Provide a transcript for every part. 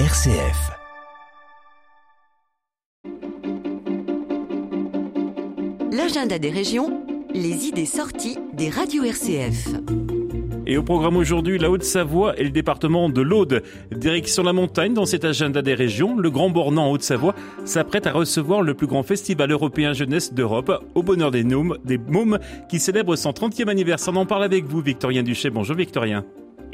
RCF. L'agenda des régions, les idées sorties des radios RCF. Et au programme aujourd'hui, la Haute-Savoie et le département de l'Aude. Direction la montagne dans cet agenda des régions, le Grand Bornand en Haute-Savoie s'apprête à recevoir le plus grand festival européen jeunesse d'Europe au bonheur des, Noums, des Mômes qui célèbre son 30e anniversaire. On en parle avec vous, Victorien Duché. Bonjour Victorien.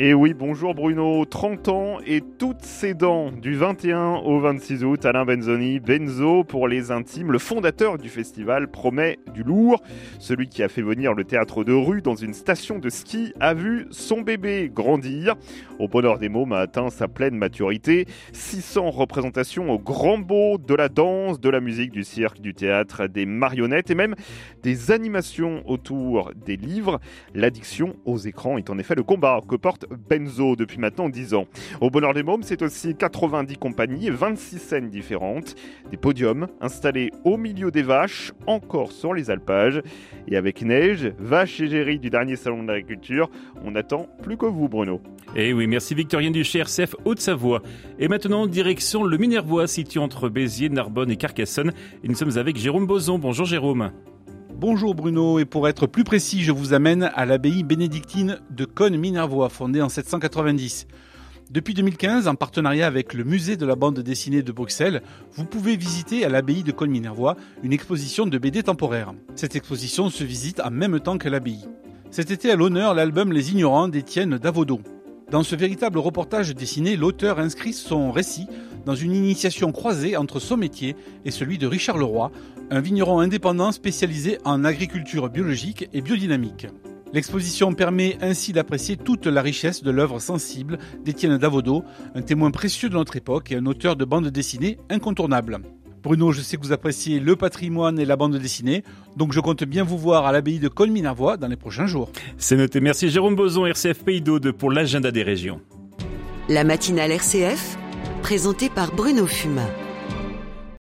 Et oui, bonjour Bruno, 30 ans et toutes ses dents du 21 au 26 août, Alain Benzoni, Benzo pour les intimes, le fondateur du festival promet du lourd. Celui qui a fait venir le théâtre de rue dans une station de ski a vu son bébé grandir. Au bonheur des mômes a atteint sa pleine maturité. 600 représentations au grand beau de la danse, de la musique, du cirque, du théâtre, des marionnettes et même des animations autour des livres. L'addiction aux écrans est en effet le combat que porte Benzo depuis maintenant 10 ans. Au Bonheur des Mômes, c'est aussi 90 compagnies et 26 scènes différentes, des podiums installés au milieu des vaches, encore sur les alpages. Et avec Neige, Vache et Géry du dernier salon de l'agriculture, on attend plus que vous, Bruno. Et eh oui, merci Victorien du CRCF Haute-Savoie. Et maintenant, direction le Minervois, situé entre Béziers, Narbonne et Carcassonne. Et nous sommes avec Jérôme Boson. Bonjour Jérôme. Bonjour Bruno, et pour être plus précis, je vous amène à l'abbaye bénédictine de Cône-Minervois, fondée en 790. Depuis 2015, en partenariat avec le musée de la bande dessinée de Bruxelles, vous pouvez visiter à l'abbaye de Cône-Minervois une exposition de BD temporaire. Cette exposition se visite en même temps que l'abbaye. Cet été à l'honneur l'album Les Ignorants d'Étienne Davodo. Dans ce véritable reportage dessiné, l'auteur inscrit son récit dans une initiation croisée entre son métier et celui de Richard Leroy, un vigneron indépendant spécialisé en agriculture biologique et biodynamique. L'exposition permet ainsi d'apprécier toute la richesse de l'œuvre sensible d'Étienne Davodo, un témoin précieux de notre époque et un auteur de bande dessinée incontournable. Bruno, je sais que vous appréciez le patrimoine et la bande dessinée, donc je compte bien vous voir à l'abbaye de Colminervois dans les prochains jours. C'est noté. Merci Jérôme Boson, RCF Pays d'Aude pour l'agenda des régions. La matinale RCF, présentée par Bruno Fumin.